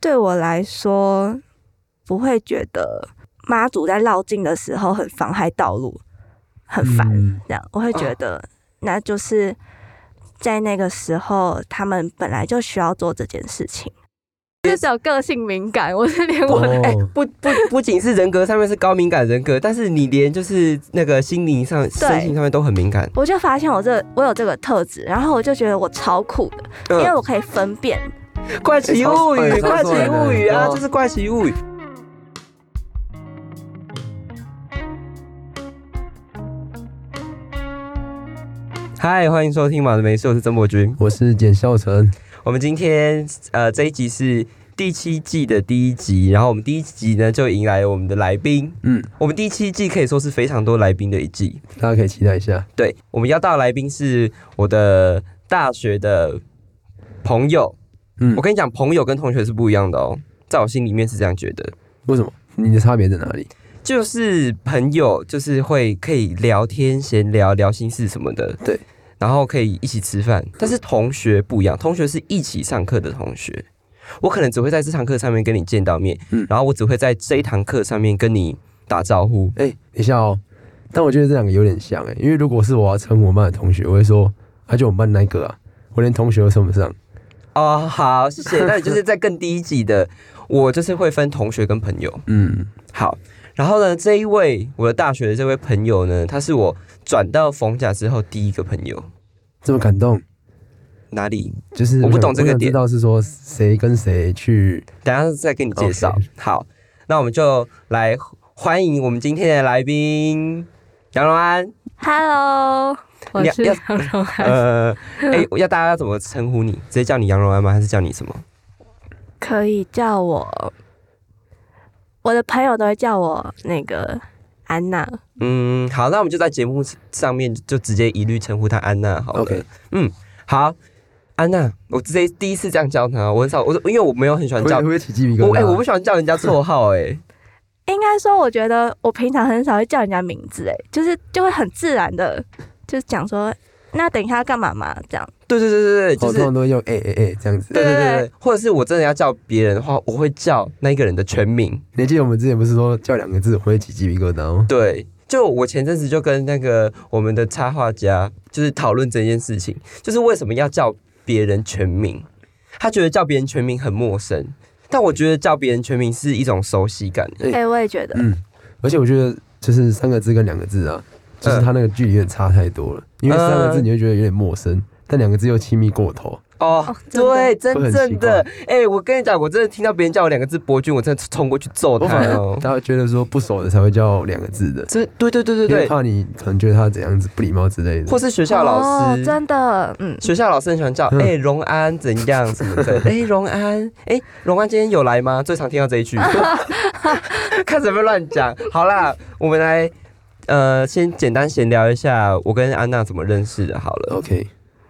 对我来说，不会觉得妈祖在绕境的时候很妨害道路，很烦。嗯这样我会觉得，那就是在那个时候，他们本来就需要做这件事情。就是有个性敏感，我是连我哎、不不不仅是人格上面是高敏感人格，但是你连就是那个心灵上、身心上面都很敏感。我就发现我这我有这个特质，然后我就觉得我超酷的，因为我可以分辨。怪奇物语，怪奇物语啊，超帅的就是怪奇物语。嗨，欢迎收听《马的没事》，我是曾博君。我是简孝成，我们今天呃这一集是第七季的第一集，然后我们第一集呢就迎来了我们的来宾。嗯，我们第七季可以说是非常多来宾的一季。大家可以期待一下。对，我们要到的来宾是我的大学的朋友。嗯我跟你讲，朋友跟同学是不一样的哦，在我心里面是这样觉得。为什么？你的差别在哪里？就是朋友，就是会可以聊天、闲聊、聊心事什么的，对，然后可以一起吃饭。但是同学不一样，同学是一起上课的同学，我可能只会在这堂课上面跟你见到面，嗯然后我只会在这一堂课上面跟你打招呼。哎、等一下哦。但我觉得这两个有点像哎、因为如果是我要称我们班的同学，我会说，啊，就我们班那个啊，我连同学都称不上。哦，好，谢谢。那你就是在更低一级的，我就是会分同学跟朋友。嗯，好，然后呢，这一位我的大学的这位朋友呢，他是我转到逢甲之后第一个朋友。这么感动，哪里？就是我不懂这个点知道是说谁跟谁去。等下再跟你介绍。好，那我们就来欢迎我们今天的来宾杨荣安。Hello，我是你要杨荣涵，呃，哎、要大家要怎么称呼你？直接叫你杨荣安吗？还是叫你什么？可以叫我，我的朋友都会叫我那个安娜。嗯，好，那我们就在节目上面就直接一律称呼她安娜好了。OK 嗯，好，安娜，我直接第一次这样叫她，我很少，我因为我没有很喜欢叫会会，不会起鸡皮疙我哎、瘩？我不喜欢叫人家绰号、哎，应该说，我觉得我平常很少会叫人家名字，哎，就是就会很自然的，就是讲说，那等一下要干嘛嘛？这样，对对对对对，就是我通常都会用哎哎哎这样子。对对对对对，或者是我真的要叫别人的话，我会叫那一个人的全名。你还记得我们之前不是说叫两个字我会起鸡皮疙瘩吗？对，就我前阵子就跟那个我们的插画家就是讨论这件事情，就是为什么要叫别人全名？他觉得叫别人全名很陌生，但我觉得叫别人全名是一种熟悉感。哎哎、我也觉得，嗯，而且我觉得就是三个字跟两个字啊，就是它那个距离有点差太多了。因为三个字你会觉得有点陌生，但两个字又亲密过头。哦对，真正的，哎、我跟你讲，我真的听到别人叫我两个字“伯君”，我真的冲过去揍他我反哦而。大家觉得说不熟的才会叫两个字的，这对对对对因为对，怕你可能觉得他怎样子不礼貌之类的。或是学校老师，哦、真的，嗯，学校老师很喜欢叫嗯哎荣、安怎样什么的，哎荣、安，哎荣安今天有来吗？最常听到这一句，看什么乱讲。好啦，我们来呃先简单闲聊一下我跟安娜怎么认识的。好了，OK，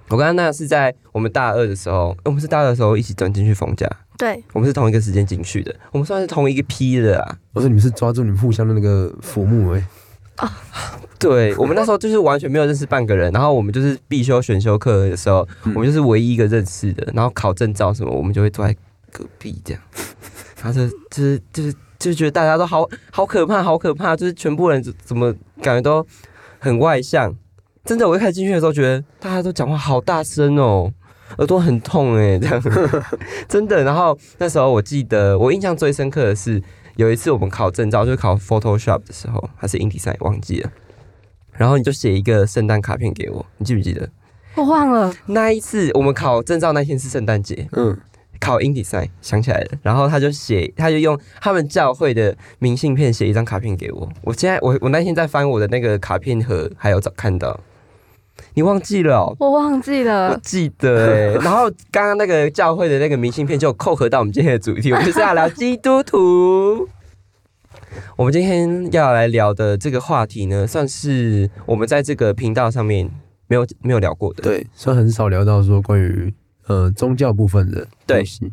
我跟安娜是在我们大二的时候，我们是大二的时候一起转进去冯家，对，我们是同一个时间进去的，我们算是同一个批的啊。我说你们是抓住你们互相的那个浮木哎、对我们那时候就是完全没有认识半个人，然后我们就是必修选修课的时候，嗯。我们就是唯一一个认识的，然后考证照什么，我们就会坐在隔壁这样，然后就就是就是就觉得大家都好好可怕，好可怕，就是全部人怎怎么感觉都很外向，真的，我一开始进去的时候觉得大家都讲话好大声哦。耳朵很痛哎、这样真的。然后那时候我记得，我印象最深刻的是有一次我们考证照，就是考 Photoshop 的时候，还是 InDesign 忘记了。然后你就写一个圣诞卡片给我，你记不记得？我忘了，那一次我们考证照那天是圣诞节，嗯，考 InDesign 想起来了，然后他就写，他就用他们教会的明信片写一张卡片给我。我现在我我那天在翻我的那个卡片盒，还有找看到，你忘记了哦？我忘记了我了，记得哎、然后刚刚那个教会的那个明信片就扣合到我们今天的主题，我们就是要聊基督徒。我们今天要来聊的这个话题呢，算是我们在这个频道上面没有没有聊过的。，对，虽然很少聊到说关于呃宗教部分的对东西，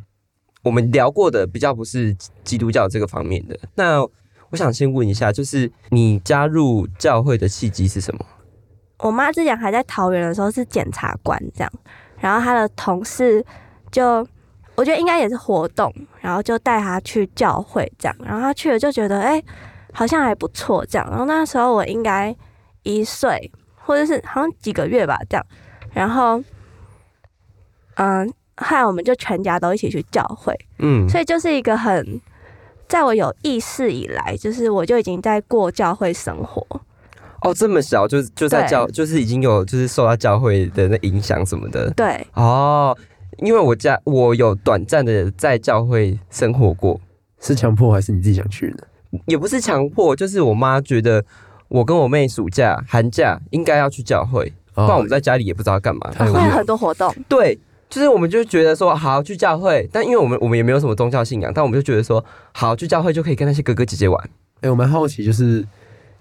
我们聊过的比较不是基督教这个方面的。那我想先问一下，就是你加入教会的契机是什么？我妈之前还在桃园的时候是检察官这样，然后她的同事就我觉得应该也是活动，然后就带她去教会这样，然后她去了就觉得哎、好像还不错这样。然后那时候我应该一岁或者是好像几个月吧这样，然后嗯，后来我们就全家都一起去教会，嗯，所以就是一个很，在我有意识以来，就是我就已经在过教会生活。哦，这么小就就在教，就是已经有就是受到教会的那影响什么的。对，哦，因为我家我有短暂的在教会生活过，是强迫还是你自己想去的？也不是强迫，就是我妈觉得我跟我妹暑假、寒假应该要去教会，不然我们在家里也不知道干嘛。太无聊会有很多活动。对，就是我们就觉得说好去教会，但因为我们我们也没有什么宗教信仰，但我们就觉得说好去教会就可以跟那些哥哥姐姐玩。哎、我蛮好奇，就是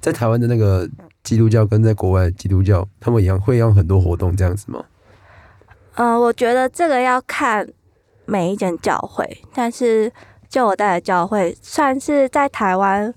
在台湾的那个基督教跟在国外基督教，他们一样会用很多活动这样子吗？嗯、我觉得这个要看每一间教会，但是就我带的教会，算是在台湾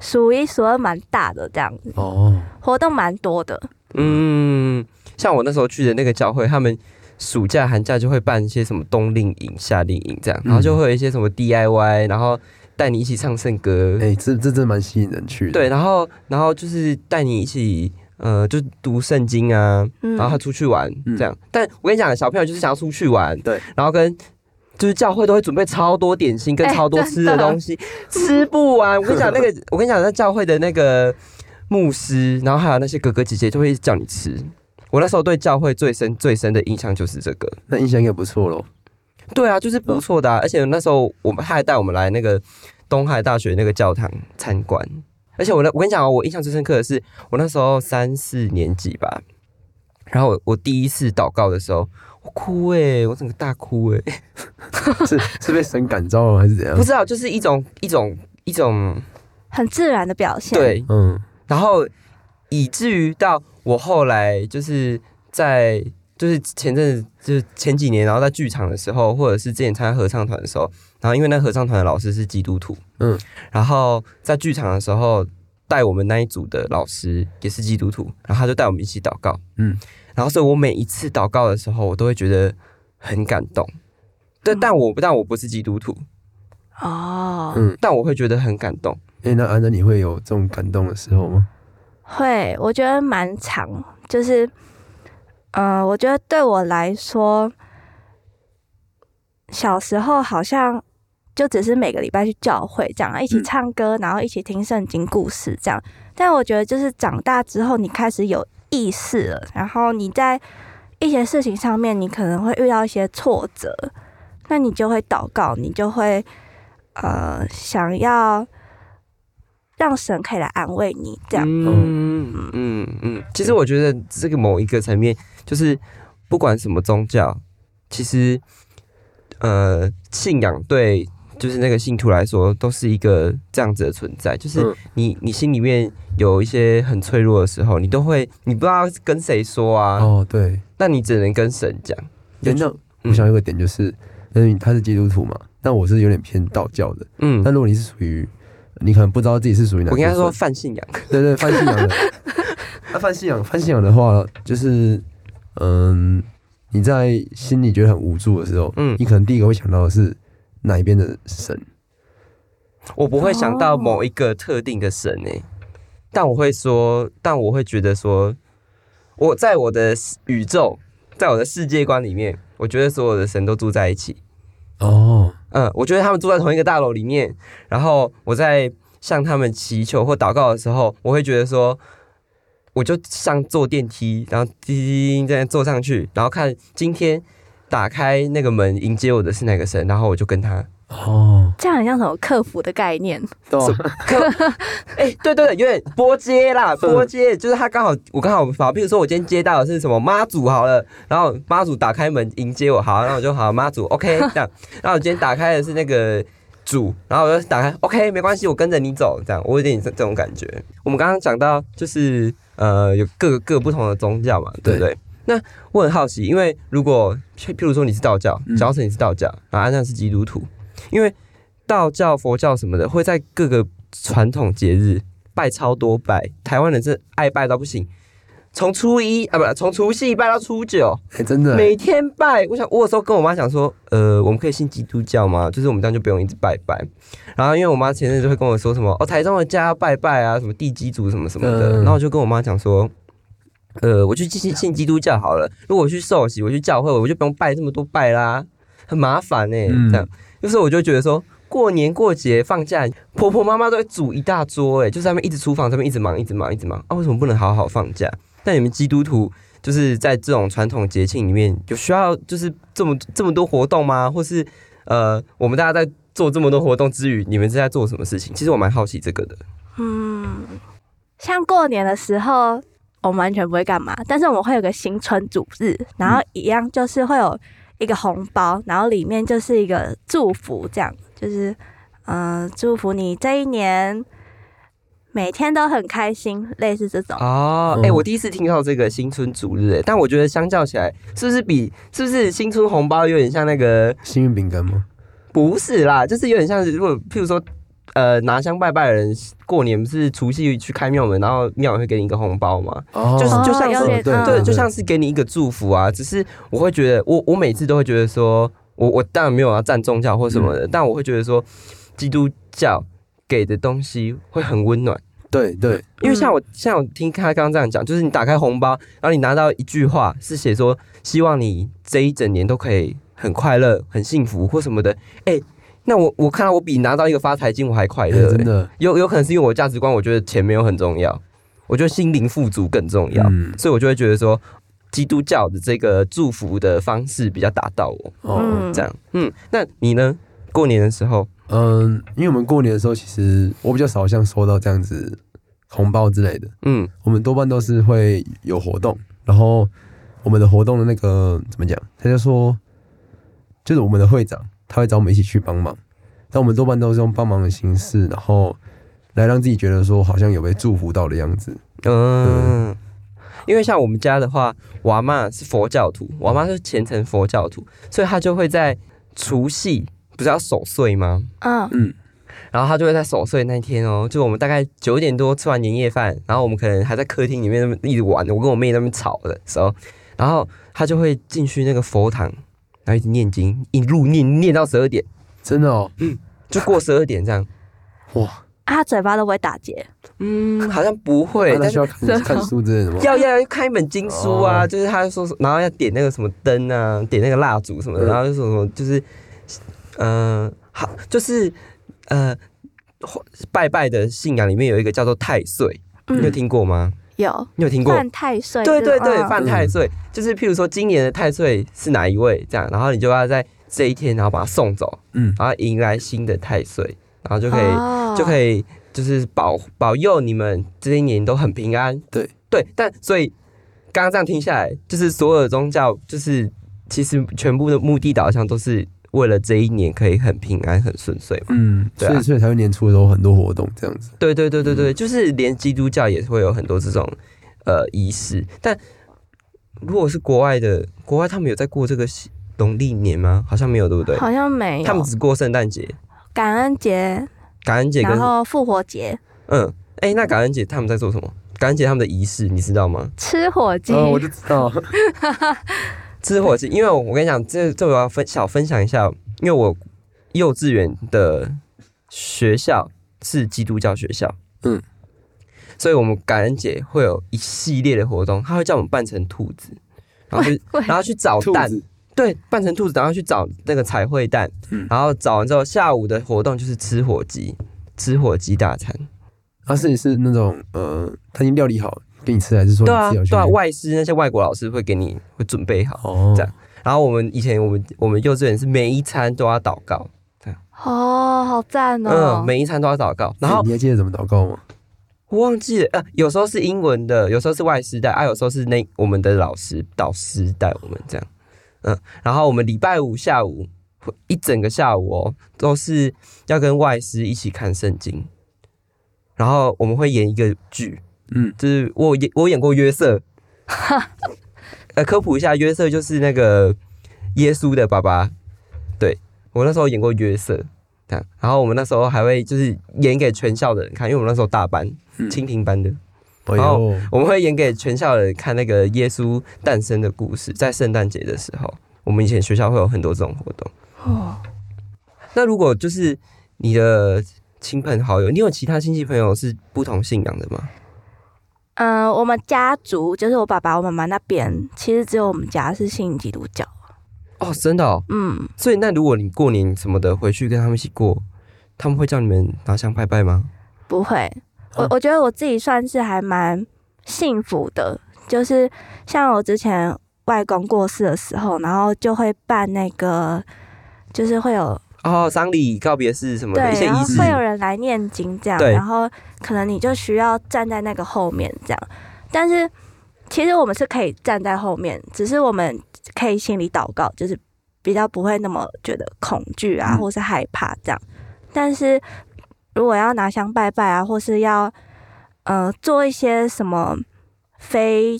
数一数二蛮大的，这样子哦，活动蛮多的。嗯，像我那时候去的那个教会，他们暑假、寒假就会办一些什么冬令营、夏令营这样，然后就会有一些什么 DIY，然后带你一起唱圣歌，哎、这这真蛮吸引人去的。对，然后然后就是带你一起。呃，就读圣经啊，嗯然后他出去玩嗯这样。但我跟你讲，小朋友就是想要出去玩，对，然后跟就是教会都会准备超多点心跟哎超多吃的东西，吃不完。我跟你讲，那个 我跟你讲，在教会的那个牧师，然后还有那些哥哥姐姐就会叫你吃。我那时候对教会最深最深的印象就是这个。那印象应该不错喽。对啊，就是不错的、啊，而且那时候我们他还带我们来那个东海大学那个教堂参观。而且我那我跟你讲哦，我印象最深刻的是我那时候三四年级吧，然后我我第一次祷告的时候，我哭诶、我整个大哭诶、是是被神感召了还是怎样？不知道就是一种一种一种很自然的表现。，对，嗯，然后以至于到我后来就是在就是前阵子就是前几年，然后在剧场的时候，或者是之前参加合唱团的时候，然后因为那合唱团的老师是基督徒，嗯，然后在剧场的时候带我们那一组的老师也是基督徒，然后他就带我们一起祷告，嗯，然后所以我每一次祷告的时候，我都会觉得很感动。对，但我但我不是基督徒，哦，嗯但我会觉得很感动。哎、那安娜你会有这种感动的时候吗？会，我觉得蛮长，就是，呃，我觉得对我来说，小时候好像就只是每个礼拜去教会这样，一起嗯唱歌，然后一起听圣经故事这样。但我觉得就是长大之后，你开始有意识了，然后你在一些事情上面，你可能会遇到一些挫折，那你就会祷告，你就会呃想要让神可以来安慰你这样。嗯嗯嗯，其实我觉得这个某一个层面，就是不管什么宗教，其实呃，信仰对就是那个信徒来说，都是一个这样子的存在。就是嗯你你心里面有一些很脆弱的时候，你都会你不知道跟谁说啊，哦，对，那你只能跟神讲。欸、那嗯我想有个点就是，嗯，他是基督徒嘛，但我是有点偏道教的。嗯，但如果你是属于，你可能不知道自己是属于哪，我跟他说，泛信仰，对对，泛信仰的。那泛信仰，泛信仰的话，就是，嗯，你在心里觉得很无助的时候，嗯你可能第一个会想到的是哪一边的神？我不会想到哦某一个特定的神诶、但我会说，但我会觉得说，我在我的宇宙，在我的世界观里面，我觉得所有的神都住在一起。哦，嗯，我觉得他们住在同一个大楼里面，然后我在向他们祈求或祷告的时候，我会觉得说，我就像坐电梯，然后滴滴滴这样坐上去，然后看今天打开那个门迎接我的是哪个神，然后我就跟他哦，这样很像什么客服的概念？对 哎、对对对，有点拨接啦，拨接就是他刚好，我刚好好，比如说我今天接到的是什么妈祖好了，然后妈祖打开门迎接我，好，然后我就好妈祖 OK 这样，然后我今天打开的是那个主，然后我就打开 OK 没关系，我跟着你走，这样我有点这这种感觉。我们刚刚讲到就是呃有各个各不同的宗教嘛，对不对？那我很好奇，因为如果譬譬如说你是道教，嗯。假如说你是道教，然后安娜是基督徒，因为道教、佛教什么的会在各个传统节日拜超多拜，台湾人是爱拜到不行。从初一啊，不，从除夕拜到初九，哎，真的，每天拜。我想，我有时候跟我妈讲说，呃，我们可以信基督教吗？就是我们这样就不用一直拜拜。然后因为我妈前阵就会跟我说什么，哦，台中的家要拜拜啊，什么地基主什么什么的。然后我就跟我妈讲说，呃，我去信信基督教好了。如果我去受洗，我去教会，我就不用拜这么多拜啦，很麻烦呢。这样，就是我就觉得说。过年过节放假，婆婆妈妈都会煮一大桌，哎，就在那边一直厨房这边一直忙，一直忙，一直忙啊！为什么不能好好放假？但你们基督徒就是在这种传统节庆里面，有需要就是这么这么多活动吗？或是呃，我们大家在做这么多活动之余，你们是在做什么事情？其实我蛮好奇这个的。嗯，像过年的时候，我们完全不会干嘛，但是我们会有个新春主日，然后一样就是会有一个红包，然后里面就是一个祝福这样。就是，嗯，祝福你这一年每天都很开心，类似这种哦。哎，我第一次听到这个新春主日，哎，但我觉得相较起来，是不是比是不是新春红包有点像那个幸运饼干吗？不是啦，就是有点像，如果譬如说，呃，拿香拜拜的人，过年不是除夕去开庙门，然后庙会给你一个红包嘛？哦，就是就像是对，就像是给你一个祝福啊。只是我会觉得，我我每次都会觉得说。我我当然没有要站宗教或什么的，但我会觉得说，基督教给的东西会很温暖。对对，因为像我像我听他刚刚这样讲，就是你打开红包，然后你拿到一句话是写说，希望你这一整年都可以很快乐、很幸福或什么的。哎，那我我看到我比拿到一个发财金我还快乐。真的，有有可能是因为我价值观，我觉得钱没有很重要，我觉得心灵富足更重要，所以我就会觉得说。基督教的这个祝福的方式比较打到我哦，这样，嗯，那你呢？过年的时候，嗯，因为我们过年的时候，其实我比较少像收到这样子红包之类的，嗯，我们多半都是会有活动，然后我们的活动的那个怎么讲？他就说，就是我们的会长他会找我们一起去帮忙，但我们多半都是用帮忙的形式，然后来让自己觉得说好像有被祝福到的样子，嗯。因为像我们家的话，我妈是佛教徒，我妈是虔诚佛教徒，所以她就会在除夕不是要守岁吗？嗯。嗯，然后她就会在守岁那天哦，就我们大概九点多吃完年夜饭，然后我们可能还在客厅里面那么一直玩，我跟我妹那边吵的时候，然后她就会进去那个佛堂，然后一直念经，一路念念到十二点，真的哦，嗯，就过十二点这样，哇。他嘴巴都不会打结，嗯，好像不会，但需要看书之类的吗？要要看一本经书啊，就是他说，然后要点那个什么灯啊，点那个蜡烛什么的，然后就说什么，就是，嗯，好，就是呃，拜拜的信仰里面有一个叫做太岁，你有听过吗？有，你有听过？犯太岁，对对对，犯太岁，就是譬如说今年的太岁是哪一位这样，然后你就要在这一天，然后把他送走，嗯，然后迎来新的太岁。然后就可以就可以就是保保佑你们这一年都很平安。对对，但所以刚刚这样听下来，就是所有的宗教，就是其实全部的目的导向都是为了这一年可以很平安、很顺遂嘛。嗯，所以所以才会年初的时候很多活动这样子。对对对对对，就是连基督教也会有很多这种呃仪式。但如果是国外的，国外他们有在过这个农历年吗？好像没有，对不对？好像没有，他们只过圣诞节。感恩节，感恩节，然后复活节。嗯，哎，那感恩节他们在做什么？感恩节他们的仪式你知道吗？吃火鸡，我就知道。吃火鸡，因为我跟你讲，这这我要分小分享一下，因为我幼稚园的学校是基督教学校，嗯，所以我们感恩节会有一系列的活动，他会叫我们扮成兔子，然后去然后去找蛋。对，扮成兔子，然后去找那个彩绘蛋，然后找完之后，下午的活动就是吃火鸡，吃火鸡大餐。啊，是是那种呃，他已经料理好给你吃，还是说对啊，对啊，外师那些外国老师会给你会准备好哦，这样。然后我们以前我们我们幼稚园是每一餐都要祷告，这样。哦，好赞哦！嗯，每一餐都要祷告。然后你还记得怎么祷告吗？我忘记了，呃，有时候是英文的，有时候是外师带，啊，有时候是那我们的老师导师带我们这样。嗯，然后我们礼拜五下午一整个下午哦，都是要跟外师一起看圣经，然后我们会演一个剧，嗯，就是我演我演过约瑟，呃，科普一下，约瑟就是那个耶稣的爸爸，对我那时候演过约瑟，这样，然后我们那时候还会就是演给全校的人看，因为我们那时候大班，蜻蜓班的，然后我们会演给全校人看那个耶稣诞生的故事，在圣诞节的时候，我们以前学校会有很多这种活动。哦，那如果就是你的亲朋好友，你有其他亲戚朋友是不同信仰的吗？嗯，我们家族就是我爸爸、我妈妈那边，其实只有我们家是信基督教。哦，真的？哦，嗯。所以那如果你过年什么的回去跟他们一起过，他们会叫你们拿香拜拜吗？不会。我我觉得我自己算是还蛮幸福的，就是像我之前外公过世的时候，然后就会办那个，就是会有哦丧礼告别式什么的一些仪式，会有人来念经这样，然后可能你就需要站在那个后面这样，但是其实我们是可以站在后面，只是我们可以心里祷告，就是比较不会那么觉得恐惧啊，或是害怕这样，但是。如果要拿香拜拜啊，或是要呃做一些什么非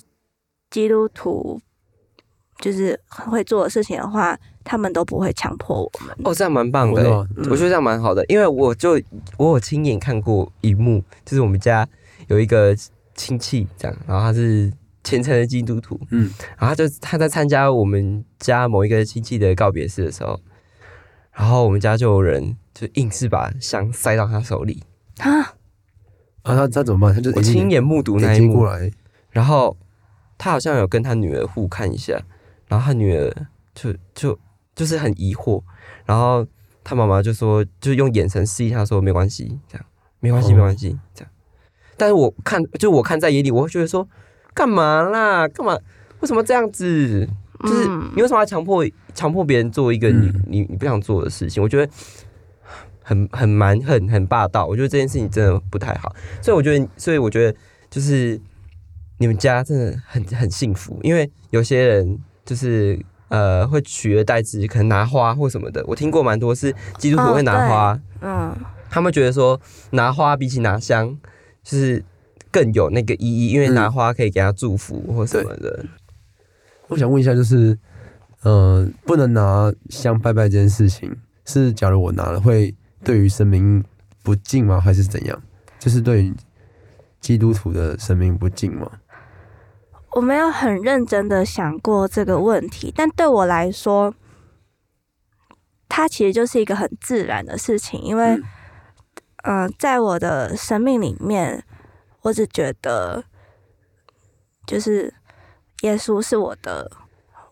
基督徒就是会做的事情的话，他们都不会强迫我们。哦，这样蛮棒的，我觉得这样蛮好的，因为我就我有亲眼看过一幕，就是我们家有一个亲戚这样，然后他是虔诚的基督徒，嗯，然后他就他在参加我们家某一个亲戚的告别式的时候，然后我们家就有人。就硬是把香塞到他手里啊！啊，他他怎么办？他就我亲眼目睹那一幕，然后他好像有跟他女儿互看一下，然后他女儿就就就是很疑惑，然后他妈妈就说，就用眼神示意他说没关系，这样没关系，没关系，这样。但是我看，就我看在眼里，我会觉得说，干嘛啦？干嘛？为什么这样子？就是你为什么要强迫强迫别人做一个你你你不想做的事情？我觉得。很很蛮很很霸道，我觉得这件事情真的不太好，所以我觉得，所以我觉得就是你们家真的很很幸福，因为有些人就是呃会取而代之，可能拿花或什么的。我听过蛮多是基督徒会拿花，嗯，他们觉得说拿花比起拿香就是更有那个意义，因为拿花可以给他祝福或什么的。我想问一下，就是呃，不能拿香拜拜这件事情，是假如我拿了会？对于神明不敬吗？还是怎样？就是对于基督徒的神明不敬吗？我没有很认真的想过这个问题，但对我来说，它其实就是一个很自然的事情。因为，嗯，在我的生命里面，我只觉得，就是耶稣是我的，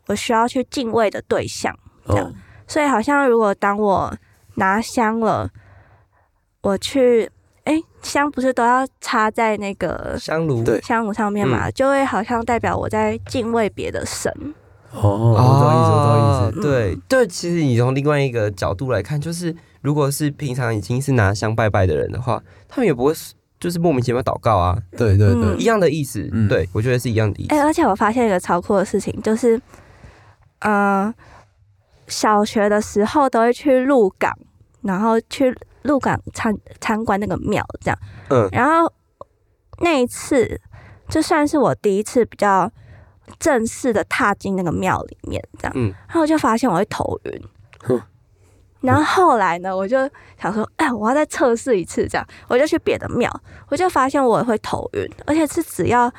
我需要去敬畏的对象。这样，所以好像如果当我拿香了，我去，哎，香不是都要插在那个香炉对香炉上面嘛，就会好像代表我在敬畏别的神。哦，我知道意思，我知道意思。对对，其实你从另外一个角度来看，就是如果是平常已经是拿香拜拜的人的话，他们也不会就是莫名其妙祷告啊。对对对，一样的意思。嗯，对我觉得是一样的意思。哎，而且我发现一个超酷的事情，就是，嗯。小学的时候都会去鹿港，然后去鹿港参参观那个庙，这样。嗯。然后那一次，就算是我第一次比较正式的踏进那个庙里面，这样。嗯。然后我就发现我会头晕。然后后来呢，我就想说，哎，我要再测试一次，这样。我就去别的庙，我就发现我会头晕，而且是只要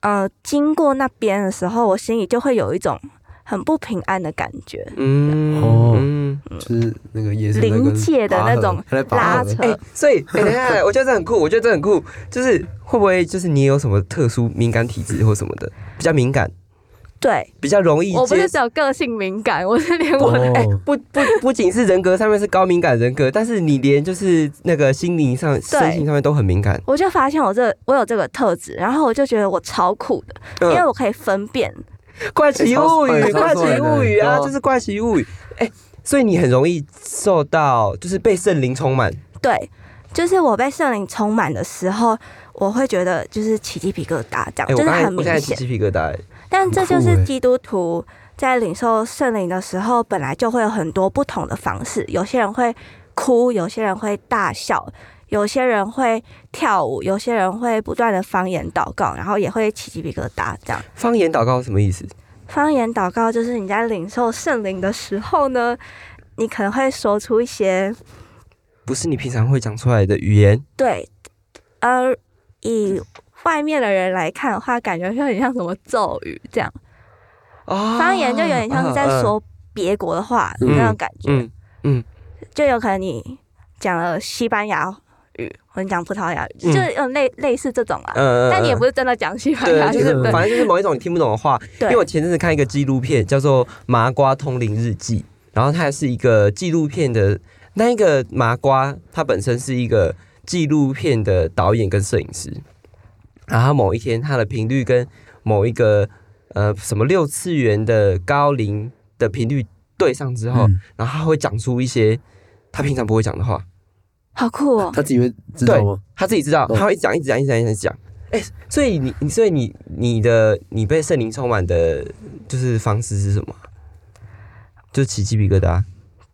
呃经过那边的时候，我心里就会有一种。很不平安的感觉，嗯哦，就是那个也是临界的那种拉扯，所以等一下，我觉得这很酷，我觉得这很酷，就是会不会就是你有什么特殊敏感体质或什么的，比较敏感，对，比较容易。我不是只有个性敏感，我是连我哎不不不仅是人格上面是高敏感人格，但是你连就是那个心灵上、身心上面都很敏感。我就发现我这我有这个特质，然后我就觉得我超酷的，因为我可以分辨。怪奇物语，怪奇物语啊，就是怪奇物语。哎，所以你很容易受到，就是被圣灵充满。对，就是我被圣灵充满的时候，我会觉得就是起鸡皮疙瘩，这样就是很明显。起鸡皮疙瘩。但这就是基督徒在领受圣灵的时候，本来就会有很多不同的方式。有些人会哭，有些人会大笑。有些人会跳舞，有些人会不断的方言祷告，然后也会起鸡皮疙瘩。这样，方言祷告什么意思？方言祷告就是你在领受圣灵的时候呢，你可能会说出一些不是你平常会讲出来的语言。对，而以外面的人来看的话，感觉就很像什么咒语这样。方言就有点像是在说别国的话那种感觉。嗯嗯，就有可能你讲了西班牙语，或者讲葡萄牙语，就是有类类似这种啊。嗯但你也不是真的讲西班牙，就是反正就是某一种你听不懂的话。因为我前阵子看一个纪录片，叫做《麻瓜通灵日记》，然后它是一个纪录片的。那一个麻瓜，他本身是一个纪录片的导演跟摄影师，然后某一天他的频率跟某一个呃什么六次元的高龄的频率对上之后，然后他会讲出一些他平常不会讲的话，好酷哦！他自己会知道吗？他自己知道，他会讲，一直讲，一直讲，一直讲。哎，所以你，所以你，你的，你被圣灵充满的，就是方式是什么？就起鸡皮疙瘩。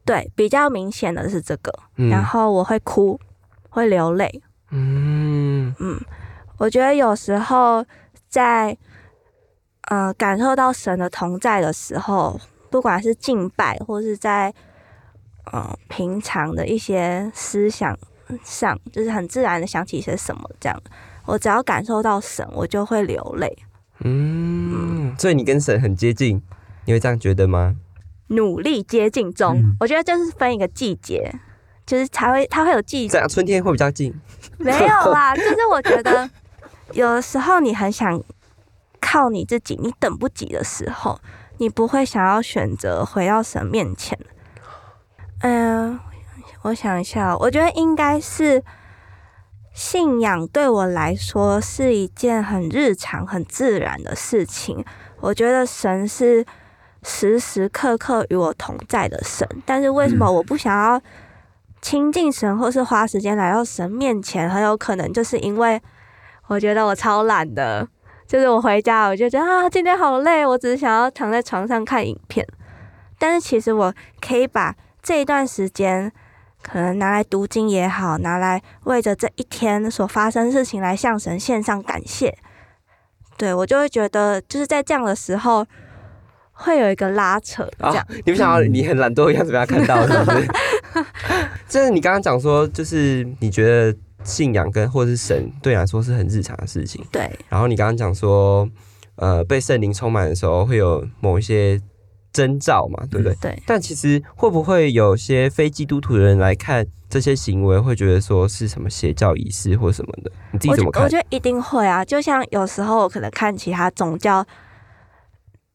对，比较明显的是这个，然后我会哭，会流泪。嗯嗯，我觉得有时候在呃感受到神的同在的时候，不管是敬拜或是在呃平常的一些思想上，就是很自然的想起一些什么这样，我只要感受到神，我就会流泪。嗯，所以你跟神很接近，你会这样觉得吗？努力接近中，我觉得就是分一个季节，就是才会它会有季。这样春天会比较近。没有啦，就是我觉得有的时候你很想靠你自己，你等不及的时候，你不会想要选择回到神面前。嗯，我想一下，我觉得应该是信仰对我来说是一件很日常、很自然的事情。我觉得神是。时时刻刻与我同在的神，但是为什么我不想要亲近神，或是花时间来到神面前？很有可能就是因为我觉得我超懒的，就是我回家我就觉得啊，今天好累，我只是想要躺在床上看影片。但是其实我可以把这一段时间，可能拿来读经也好，拿来为着这一天所发生事情来向神献上感谢。对我就会觉得，就是在这样的时候。会有一个拉扯，这样你不想要你很懒惰的样子被他看到，是不是？就是你刚刚讲说，就是你觉得信仰跟或是神对你来说是很日常的事情，对。然后你刚刚讲说，呃，被圣灵充满的时候会有某一些征兆嘛，对不对？对。但其实会不会有些非基督徒的人来看这些行为，会觉得说是什么邪教仪式或什么的？你自己怎么看？我觉得一定会啊，就像有时候我可能看其他宗教。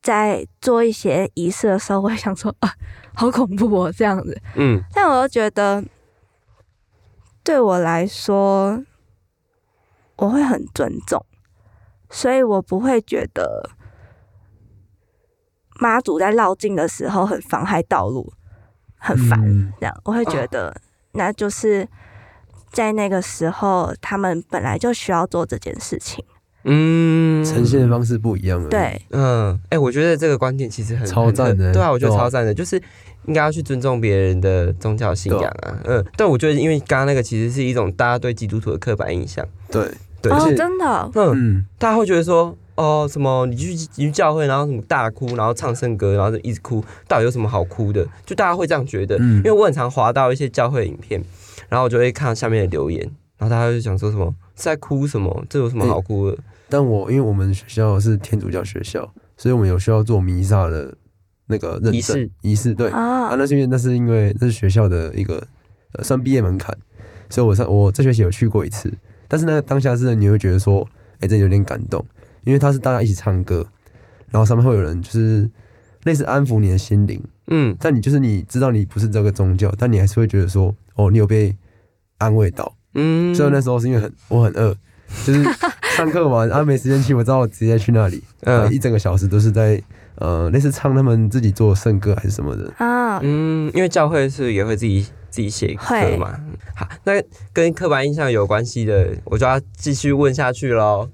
在做一些仪式的时候，我会想说啊，好恐怖哦，这样子。嗯，但我又觉得，对我来说，我会很尊重，所以我不会觉得妈祖在绕境的时候很妨害道路，很烦。这样，我会觉得那就是在那个时候，他们本来就需要做这件事情。嗯，呈现的方式不一样了。对，嗯，哎，我觉得这个观点其实很超赞的。对啊，我觉得超赞的，就是应该要去尊重别人的宗教信仰啊。嗯，但我觉得，因为刚刚那个其实是一种大家对基督徒的刻板印象。对，对，哦，真的，嗯，大家会觉得说，哦，什么你去你去教会，然后什么大哭，然后唱圣歌，然后就一直哭，到底有什么好哭的？就大家会这样觉得。因为我很常滑到一些教会影片，然后我就会看下面的留言，然后大家就讲说什么在哭什么，这有什么好哭的？但我因为我们学校是天主教学校，所以我们有需要做弥撒的那个认证仪式。对啊，那是因为那是因为那是学校的一个呃算毕业门槛，所以我上我这学期有去过一次。但是那个当下是你会觉得说，哎，这有点感动，因为他是大家一起唱歌，然后上面会有人就是类似安抚你的心灵。嗯，但你就是你知道你不是这个宗教，但你还是会觉得说，哦，你有被安慰到。嗯，所以那时候是因为很我很饿。就是 上课完啊，没时间去，我知道我直接去那里，嗯，一整个小时都是在呃，类似唱他们自己做圣歌还是什么的啊，嗯，因为教会是也会自己自己写歌嘛。好，那跟刻板印象有关系的，我就要继续问下去喽。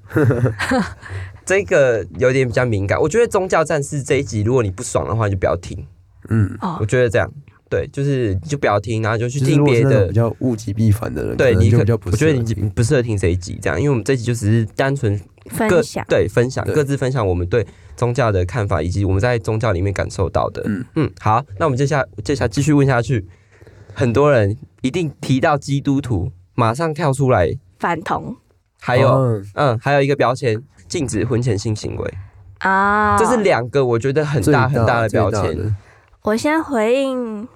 这个有点比较敏感，我觉得宗教战士这一集，如果你不爽的话，就不要听。嗯，我觉得这样。对，就是就不要听，然后就去听别的比较物极必反的人。对你可我觉得你不适合听这一集，这样，因为我们这一集就只是单纯分享，对分享各自分享我们对宗教的看法，以及我们在宗教里面感受到的。嗯嗯，好，那我们接下接下继续问下去，很多人一定提到基督徒，马上跳出来反同。还有嗯，还有一个标签，禁止婚前性行为啊，这是两个我觉得很大很大的标签。我先回应，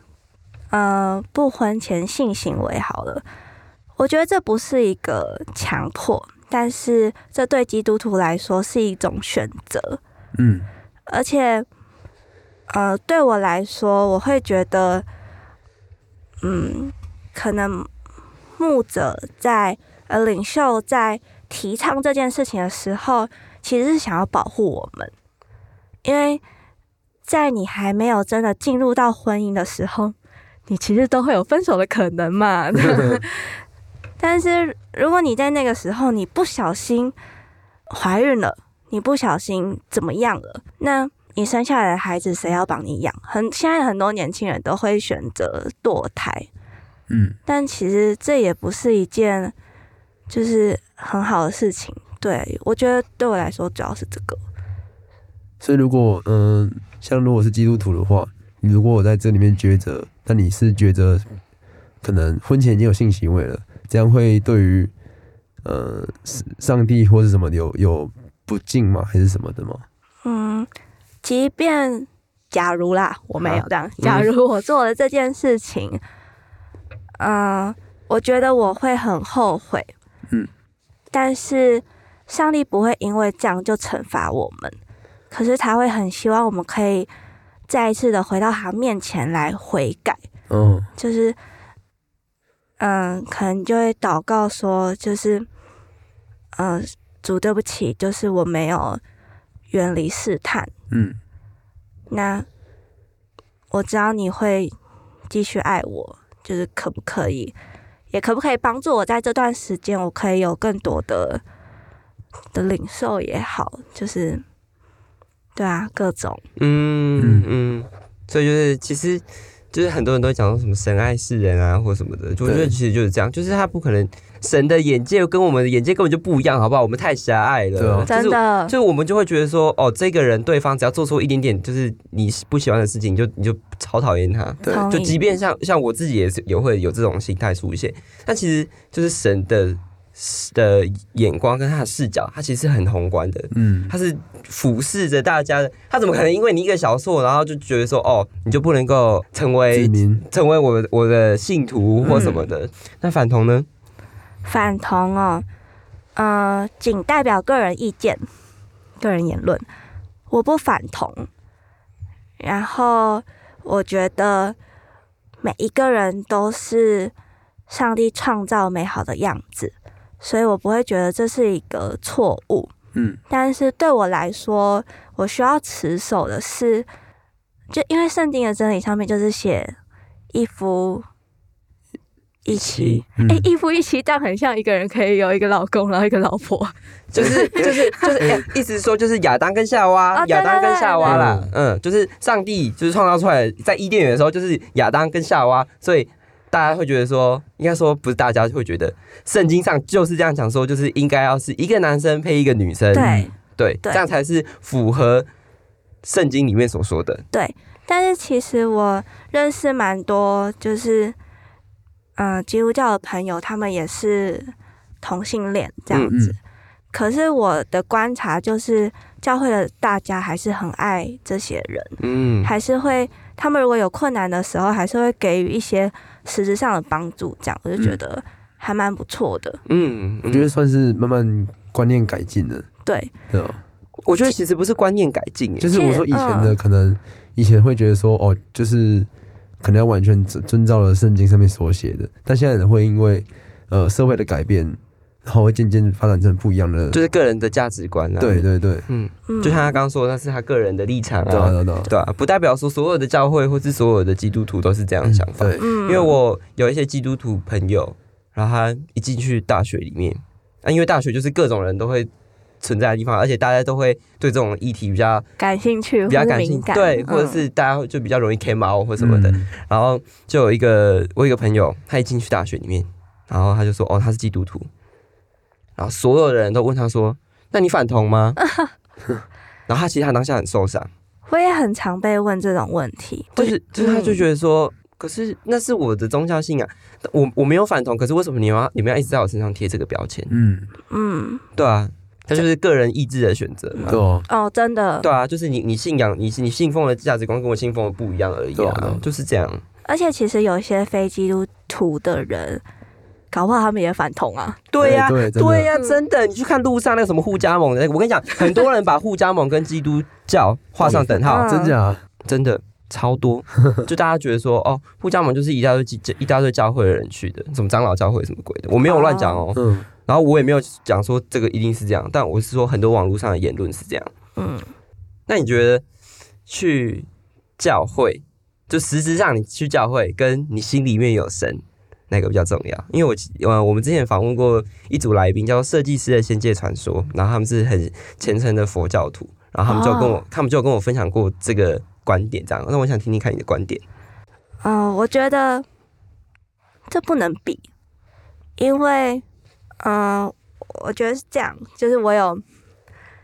呃，不婚前性行为好了。我觉得这不是一个强迫，但是这对基督徒来说是一种选择。嗯，而且，呃，对我来说，我会觉得，嗯，可能牧者在呃领袖在提倡这件事情的时候，其实是想要保护我们，因为在你还没有真的进入到婚姻的时候，你其实都会有分手的可能嘛。但是如果你在那个时候你不小心怀孕了，你不小心怎么样了，那你生下来的孩子谁要帮你养？很现在很多年轻人都会选择堕胎，嗯，但其实这也不是一件就是很好的事情。对我觉得对我来说主要是这个。所以如果嗯，像如果是基督徒的话，如果我在这里面抉择，那你是抉择可能婚前已经有性行为了。这样会对于呃上帝或是什么有有不敬吗？还是什么的吗？嗯，即便假如啦，我没有这样。假如我做了这件事情，嗯，我觉得我会很后悔。嗯，但是上帝不会因为这样就惩罚我们，可是他会很希望我们可以再一次的回到他面前来悔改。嗯，就是。嗯，可能就会祷告说，就是，嗯，主对不起，就是我没有远离试探。嗯，那我知道你会继续爱我，就是可不可以，也可不可以帮助我在这段时间，我可以有更多的的领受也好，就是，对啊，各种，嗯嗯，所以就是其实。就是很多人都讲说什么神爱世人啊，或什么的，我觉得其实就是这样，就是他不可能神的眼界跟我们的眼界根本就不一样，好不好？我们太狭隘了，真的，就是我们就会觉得说，哦，这个人对方只要做出一点点就是你不喜欢的事情，就你就超讨厌他，对，就即便像像我自己也是也会有这种心态出现，但其实就是神的。的眼光跟他的视角，他其实是很宏观的，嗯，他是俯视着大家的，他怎么可能因为你一个小错，然后就觉得说，哦，你就不能够成为成为我我的信徒或什么的？那反同呢？反同哦，呃，仅代表个人意见、个人言论，我不反同。然后我觉得每一个人都是上帝创造美好的样子。所以我不会觉得这是一个错误，嗯，但是对我来说，我需要持守的是，就因为圣经的真理上面就是写一夫一妻，哎，一夫一妻，但很像一个人可以有一个老公，然后一个老婆，就是就是就是，意思是说就是亚当跟夏娃，亚当跟夏娃啦，嗯，就是上帝就是创造出来在伊甸园的时候就是亚当跟夏娃，所以。大家会觉得说，应该说不是大家会觉得，圣经上就是这样讲说，就是应该要是一个男生配一个女生，对对，这样才是符合圣经里面所说的。对，但是其实我认识蛮多，就是嗯，基督教的朋友，他们也是同性恋这样子。可是我的观察就是，教会的大家还是很爱这些人，嗯，还是会他们如果有困难的时候，还是会给予一些。实质上的帮助，这样我就觉得还蛮不错的。嗯，我觉得算是慢慢观念改进了。对，对我觉得其实不是观念改进，就是我说以前的可能以前会觉得说哦，就是可能要完全遵遵照了圣经上面所写的，但现在人会因为呃社会的改变。然后会渐渐发展成不一样的，就是个人的价值观啊。对对对，嗯，就像他刚刚说，那是他个人的立场啊，对对对，不代表说所有的教会或是所有的基督徒都是这样想法。对，因为我有一些基督徒朋友，然后他一进去大学里面，啊，因为大学就是各种人都会存在的地方，而且大家都会对这种议题比较感兴趣，比较感兴趣，对，或者是大家就比较容易 K 毛或什么的。然后就有一个我一个朋友，他一进去大学里面，然后他就说：“哦，他是基督徒。”然后所有的人都问他说：“那你反同吗？” 然后他其实他当下很受伤。我也很常被问这种问题，就是就是他就觉得说，可是那是我的宗教信仰，我我没有反同，可是为什么你要你们要一直在我身上贴这个标签？嗯嗯，对啊，它就是个人意志的选择嘛。对哦，真的。对啊，就是你你信仰你你信奉的价值观跟我信奉的不一样而已啊，就是这样。而且其实有一些非基督徒的人，搞不好他们也反同啊。对呀，对呀，真的。你去看路上那个什么互加盟的，我跟你讲，很多人把互加盟跟基督教画上等号，真假？真的。超多，就大家觉得说，哦，互加盟就是一大堆一大堆教会的人去的，什么长老教会什么鬼的，我没有乱讲哦。嗯。然后我也没有讲说这个一定是这样，但我是说很多网络上的言论是这样。嗯。那你觉得去教会，就实质上你去教会，跟你心里面有神，哪个比较重要？因为我呃，我们之前访问过一组来宾，叫做设计师的仙界传说，然后他们是很虔诚的佛教徒，然后他们就跟我，他们就跟我分享过这个。观点这样，那我想听听看你的观点。嗯，我觉得这不能比，因为，嗯，我觉得是这样，就是我有，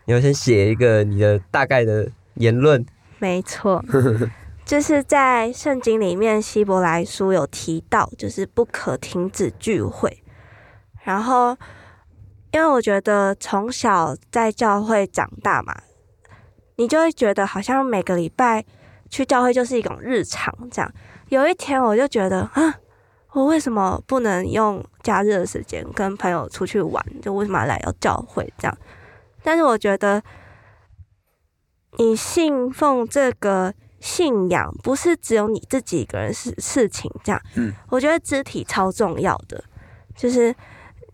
你要先写一个你的大概的言论。没错，就是在圣经里面，希伯来书有提到，就是不可停止聚会。然后，因为我觉得从小在教会长大嘛。你就会觉得好像每个礼拜去教会就是一种日常这样。有一天我就觉得啊，我为什么不能用假日的时间跟朋友出去玩？就为什么要来要教会这样？但是我觉得，你信奉这个信仰不是只有你自己一个人事事情这样。嗯，我觉得肢体超重要的，就是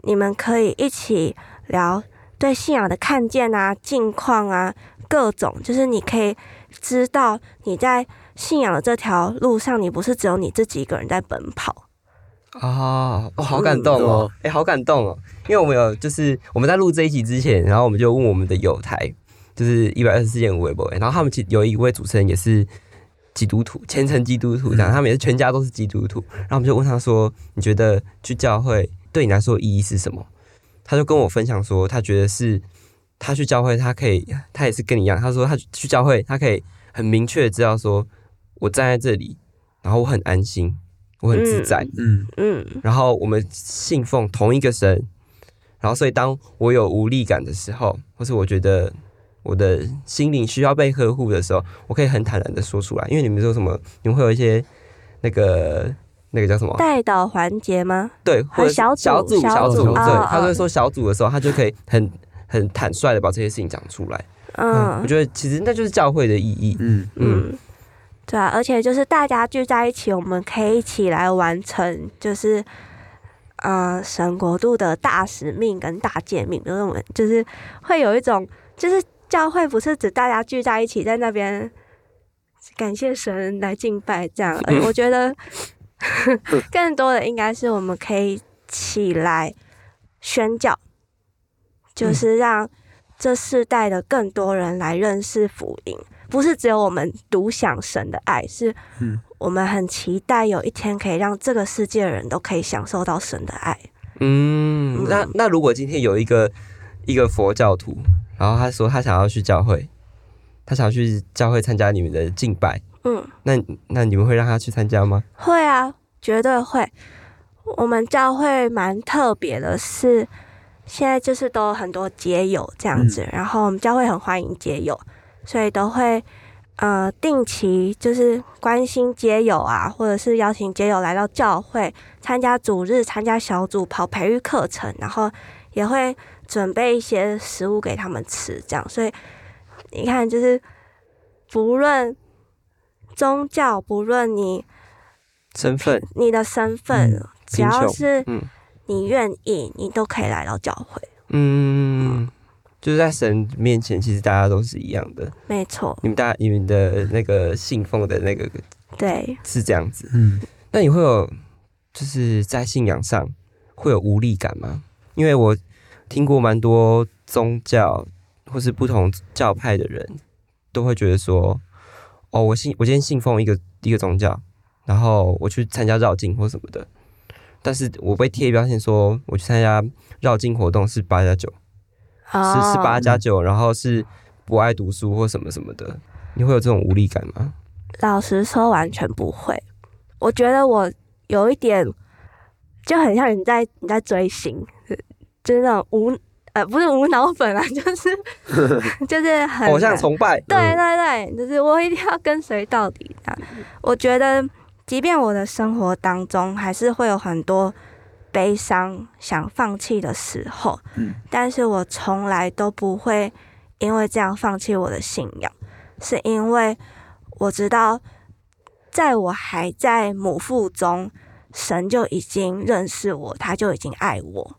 你们可以一起聊对信仰的看见啊、近况啊。各种就是你可以知道你在信仰的这条路上，你不是只有你自己一个人在奔跑啊！哦，好感动哦！哎，好感动哦！因为我们有就是我们在录这一集之前，然后我们就问我们的友台，就是一百二十四件五微博，然后他们其有一位主持人也是基督徒，虔诚基督徒，这样他们也是全家都是基督徒，然后我们就问他说：“你觉得去教会对你来说意义是什么？”他就跟我分享说，他觉得是。他去教会，他可以，他也是跟你一样。他说他去教会，他可以很明确的知道说，我站在这里，然后我很安心，我很自在，嗯嗯。然后我们信奉同一个神，然后所以当我有无力感的时候，或是我觉得我的心灵需要被呵护的时候，我可以很坦然的说出来。因为你们说什么，你们会有一些那个那个叫什么带导环节吗？对，或者小小组小组对，他会说小组的时候，他就可以很。很坦率的把这些事情讲出来，嗯，我觉得其实那就是教会的意义，嗯嗯，对啊，而且就是大家聚在一起，我们可以一起来完成，就是呃神国度的大使命跟大诫命，就是我们就是会有一种，就是教会不是指大家聚在一起在那边感谢神来敬拜这样，我觉得 更多的应该是我们可以起来宣教。就是让这世代的更多人来认识福音，不是只有我们独享神的爱，是我们很期待有一天可以让这个世界的人都可以享受到神的爱。嗯，那那如果今天有一个一个佛教徒，然后他说他想要去教会，他想要去教会参加你们的敬拜，嗯，那那你们会让他去参加吗？会啊，绝对会。我们教会蛮特别的是。现在就是都很多街友这样子，然后我们教会很欢迎街友，所以都会呃定期就是关心街友啊，或者是邀请街友来到教会参加主日、参加小组、跑培育课程，然后也会准备一些食物给他们吃，这样。所以你看，就是不论宗教，不论你身份，你的身份，只要是嗯。你愿意，你都可以来到教会。嗯，就是在神面前，其实大家都是一样的。没错，你们大你们的那个信奉的那个，对，是这样子。嗯，那你会有就是在信仰上会有无力感吗？因为我听过蛮多宗教或是不同教派的人都会觉得说，哦，我信我今天信奉一个一个宗教，然后我去参加绕境或什么的。但是我被贴标签说我去参加绕境活动是八加九，是是八加九，然后是不爱读书或什么什么的，你会有这种无力感吗？老实说，完全不会。我觉得我有一点就很像你在你在追星，就是那种无呃不是无脑粉啊，就是 就是很偶像崇拜。对对对，就是我一定要跟随到底的。我觉得，即便我的生活当中还是会有很多悲伤、想放弃的时候，嗯，但是我从来都不会因为这样放弃我的信仰，是因为我知道。在我还在母腹中，神就已经认识我，他就已经爱我。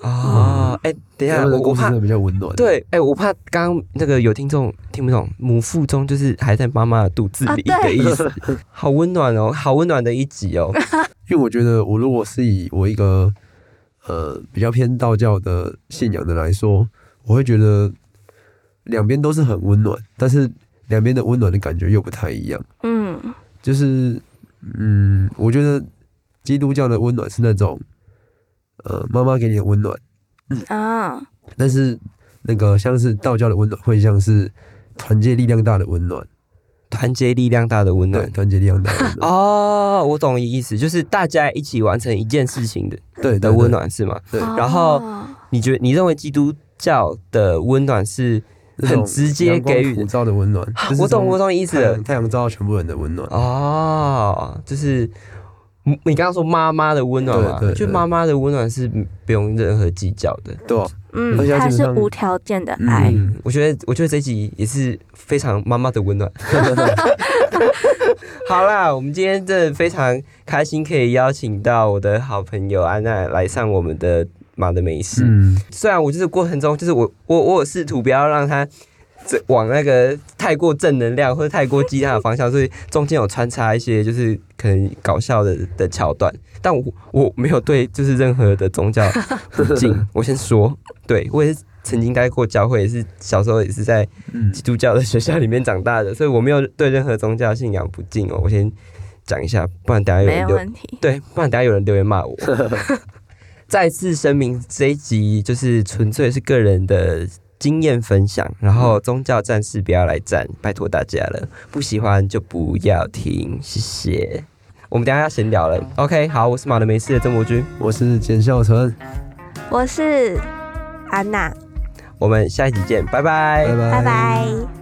啊，哎，等一下，我我怕比较温暖。对，哎，我怕刚刚那个有听众听不懂，母腹中就是还在妈妈的肚子里的意思。好温暖哦，好温暖的一集哦。因为我觉得，我如果是以我一个呃比较偏道教的信仰的来说，我会觉得两边都是很温暖，但是。两边的温暖的感觉又不太一样。嗯，就是，嗯，我觉得基督教的温暖是那种，呃，妈妈给你的温暖。啊。但是那个像是道教的温暖，会像是团结力量大的温暖。团结力量大的温暖，团结力量大的。哦，我懂你意思，就是大家一起完成一件事情的，对的温暖是吗？对。然后你觉得你认为基督教的温暖是？很直接给予普照的温暖，我懂我懂意思。太阳照到全部人的温暖哦，就是你刚刚说妈妈的温暖嘛，就妈妈的温暖是不用任何计较的，对，嗯，它是无条件的爱。我觉得我觉得这集也是非常妈妈的温暖。好啦，我们今天真的非常开心，可以邀请到我的好朋友安娜来上我们的。马的美食。嗯，虽然我就是过程中，就是我我我有试图不要让他往那个太过正能量或者太过鸡汤的方向，所以中间有穿插一些就是可能搞笑的的桥段，但我我没有对就是任何的宗教 不敬。我先说，对我也是曾经待过教会，也是小时候也是在基督教的学校里面长大的，所以我没有对任何宗教信仰不敬哦。我先讲一下，不然等下有人留对，不然等下有人留言骂我。再次声明，这一集就是纯粹是个人的经验分享，然后宗教战士不要来战，拜托大家了，不喜欢就不要听，谢谢。我们等下要闲聊了，OK？好，我是马的没事的郑国军，我是简孝成，我是安娜，我们下一集见，拜拜，拜拜，拜拜。